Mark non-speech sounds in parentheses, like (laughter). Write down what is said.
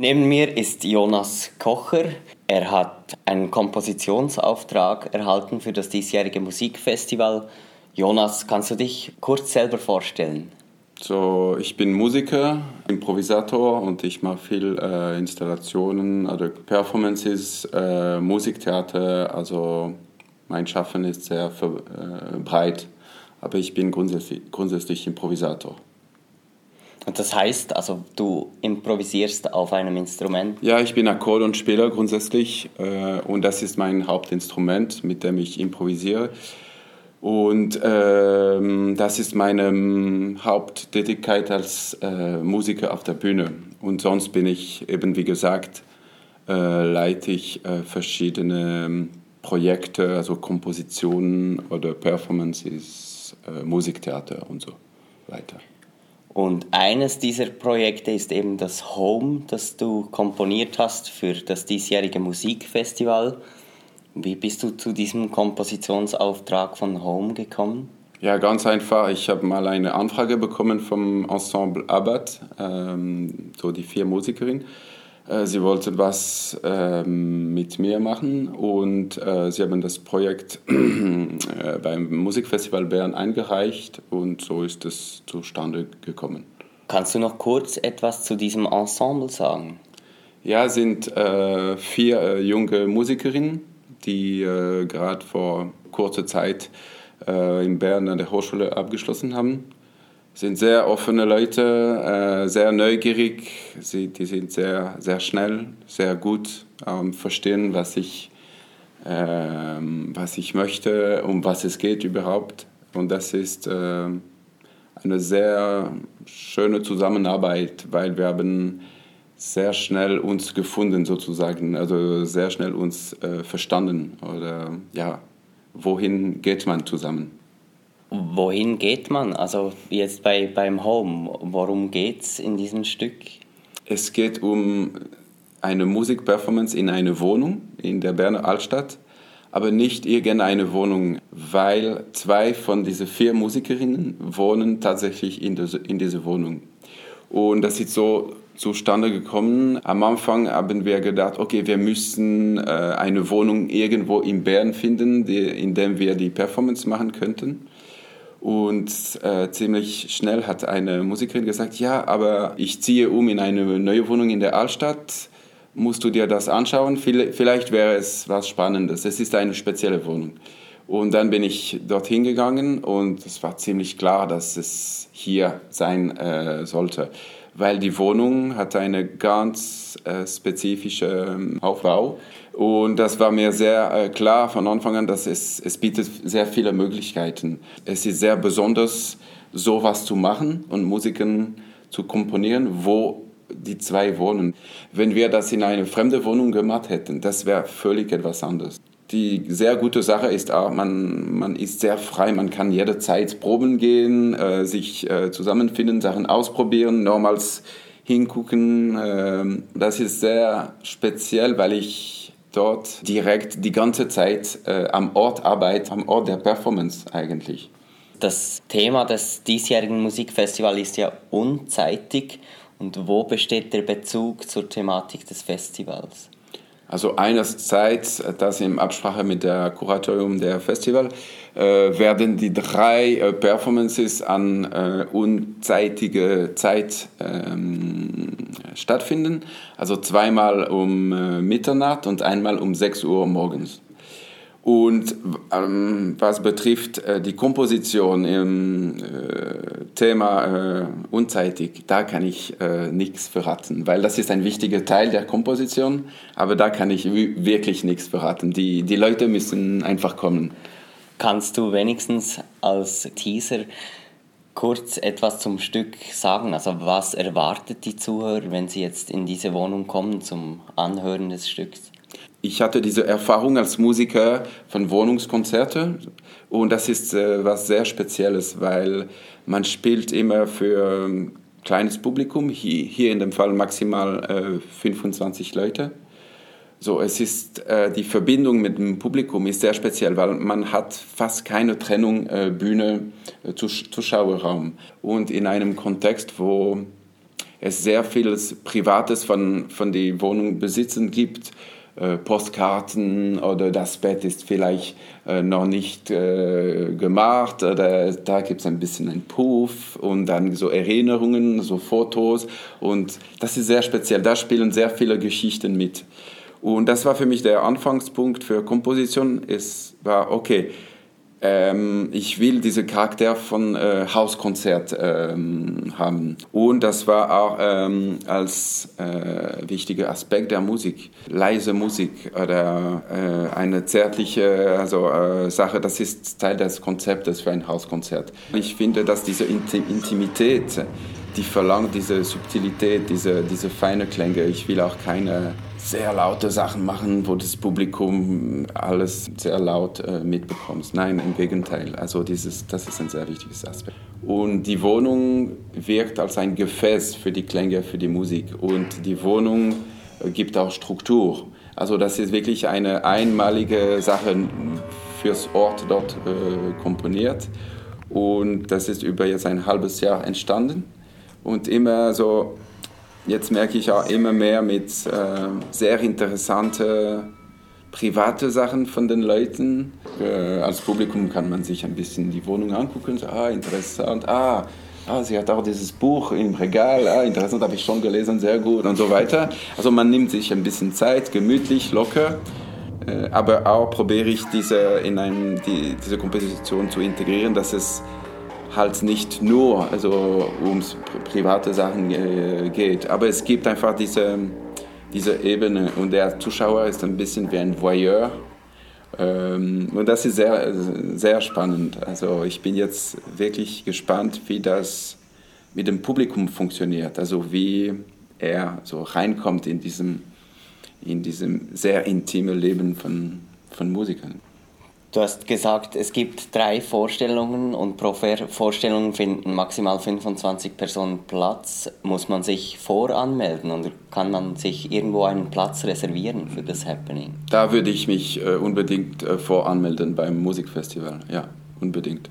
Neben mir ist Jonas Kocher. Er hat einen Kompositionsauftrag erhalten für das diesjährige Musikfestival. Jonas, kannst du dich kurz selber vorstellen? So, ich bin Musiker, Improvisator und ich mache viel äh, Installationen oder Performances, äh, Musiktheater. Also mein Schaffen ist sehr äh, breit, aber ich bin grundsätzlich, grundsätzlich Improvisator. Und das heißt, also du improvisierst auf einem Instrument? Ja, ich bin Akkordeonspieler grundsätzlich äh, und das ist mein Hauptinstrument, mit dem ich improvisiere. Und ähm, das ist meine ähm, Haupttätigkeit als äh, Musiker auf der Bühne. Und sonst bin ich eben, wie gesagt, äh, leite ich äh, verschiedene ähm, Projekte, also Kompositionen oder Performances, äh, Musiktheater und so weiter. Und eines dieser Projekte ist eben das Home, das du komponiert hast für das diesjährige Musikfestival. Wie bist du zu diesem Kompositionsauftrag von Home gekommen? Ja, ganz einfach. Ich habe mal eine Anfrage bekommen vom Ensemble Abad, ähm, so die vier Musikerinnen. Äh, sie wollten was ähm, mit mir machen und äh, sie haben das Projekt (clears throat) äh, beim Musikfestival Bern eingereicht und so ist es zustande gekommen. Kannst du noch kurz etwas zu diesem Ensemble sagen? Ja, sind äh, vier junge Musikerinnen, die gerade vor kurzer Zeit in Bern an der Hochschule abgeschlossen haben sind sehr offene Leute, äh, sehr neugierig, sie, die sind sehr, sehr schnell, sehr gut, ähm, verstehen, was ich, äh, was ich möchte, um was es geht überhaupt. Und das ist äh, eine sehr schöne Zusammenarbeit, weil wir haben sehr schnell uns gefunden sozusagen, also sehr schnell uns äh, verstanden oder ja, wohin geht man zusammen. Wohin geht man? Also jetzt bei, beim Home, worum geht es in diesem Stück? Es geht um eine Musikperformance in einer Wohnung in der Berner Altstadt, aber nicht irgendeine Wohnung, weil zwei von diesen vier Musikerinnen wohnen tatsächlich in, diese, in dieser Wohnung. Und das ist so zustande gekommen. Am Anfang haben wir gedacht, okay, wir müssen äh, eine Wohnung irgendwo in Bern finden, die, in der wir die Performance machen könnten. Und äh, ziemlich schnell hat eine Musikerin gesagt, ja, aber ich ziehe um in eine neue Wohnung in der Altstadt. Musst du dir das anschauen? Vielleicht wäre es was Spannendes. Es ist eine spezielle Wohnung. Und dann bin ich dorthin gegangen und es war ziemlich klar, dass es hier sein äh, sollte, weil die Wohnung hat eine ganz äh, spezifische ähm, Aufbau und das war mir sehr äh, klar von Anfang an, dass es, es bietet sehr viele Möglichkeiten. Es ist sehr besonders, sowas zu machen und Musiken zu komponieren, wo die zwei wohnen. Wenn wir das in eine fremde Wohnung gemacht hätten, das wäre völlig etwas anderes. Die sehr gute Sache ist auch, man, man ist sehr frei, man kann jederzeit proben gehen, äh, sich äh, zusammenfinden, Sachen ausprobieren, nochmals hingucken. Äh, das ist sehr speziell, weil ich dort direkt die ganze Zeit äh, am Ort arbeite, am Ort der Performance eigentlich. Das Thema des diesjährigen Musikfestivals ist ja unzeitig. Und wo besteht der Bezug zur Thematik des Festivals? Also einerseits, das in Absprache mit der Kuratorium der Festival, äh, werden die drei äh, Performances an äh, unzeitige Zeit ähm, stattfinden. Also zweimal um äh, Mitternacht und einmal um 6 Uhr morgens. Und ähm, was betrifft äh, die Komposition im äh, Thema äh, unzeitig, da kann ich äh, nichts verraten, weil das ist ein wichtiger Teil der Komposition, aber da kann ich wirklich nichts verraten. Die, die Leute müssen einfach kommen. Kannst du wenigstens als Teaser kurz etwas zum Stück sagen? Also was erwartet die Zuhörer, wenn sie jetzt in diese Wohnung kommen zum Anhören des Stücks? Ich hatte diese Erfahrung als Musiker von Wohnungskonzerten und das ist äh, was sehr Spezielles, weil man spielt immer für ein kleines Publikum, hier, hier in dem Fall maximal äh, 25 Leute. So, es ist äh, die Verbindung mit dem Publikum ist sehr speziell, weil man hat fast keine Trennung äh, Bühne äh, Zuschauerraum und in einem Kontext, wo es sehr vieles Privates von, von den Wohnungsbesitzern gibt. Äh, Postkarten oder das Bett ist vielleicht äh, noch nicht äh, gemacht oder da gibt es ein bisschen ein Puff und dann so Erinnerungen, so Fotos und das ist sehr speziell. Da spielen sehr viele Geschichten mit. Und das war für mich der Anfangspunkt für Komposition. Es war, okay, ähm, ich will diesen Charakter von äh, Hauskonzert ähm, haben. Und das war auch ähm, als äh, wichtiger Aspekt der Musik. Leise Musik oder äh, eine zärtliche also, äh, Sache, das ist Teil des Konzeptes für ein Hauskonzert. Ich finde, dass diese Intimität, die verlangt diese Subtilität, diese, diese feine Klänge. Ich will auch keine sehr laute Sachen machen, wo das Publikum alles sehr laut äh, mitbekommt. Nein, im Gegenteil. Also dieses, das ist ein sehr wichtiges Aspekt. Und die Wohnung wirkt als ein Gefäß für die Klänge, für die Musik. Und die Wohnung äh, gibt auch Struktur. Also das ist wirklich eine einmalige Sache fürs Ort dort äh, komponiert. Und das ist über jetzt ein halbes Jahr entstanden. Und immer so jetzt merke ich auch immer mehr mit äh, sehr interessanten private Sachen von den Leuten. Äh, als Publikum kann man sich ein bisschen die Wohnung angucken. So, ah, interessant. Ah, ah, sie hat auch dieses Buch im Regal. Ah, interessant, habe ich schon gelesen, sehr gut und so weiter. Also man nimmt sich ein bisschen Zeit, gemütlich, locker. Äh, aber auch probiere ich diese in ein, die, diese Komposition zu integrieren, dass es halt nicht nur also ums private Sachen äh, geht, aber es gibt einfach diese, diese Ebene und der Zuschauer ist ein bisschen wie ein Voyeur ähm, und das ist sehr, sehr spannend. Also ich bin jetzt wirklich gespannt, wie das mit dem Publikum funktioniert, also wie er so reinkommt in diesem, in diesem sehr intimen Leben von, von Musikern. Du hast gesagt, es gibt drei Vorstellungen und pro Vorstellung finden maximal 25 Personen Platz. Muss man sich voranmelden oder kann man sich irgendwo einen Platz reservieren für das Happening? Da würde ich mich äh, unbedingt äh, voranmelden beim Musikfestival, ja, unbedingt.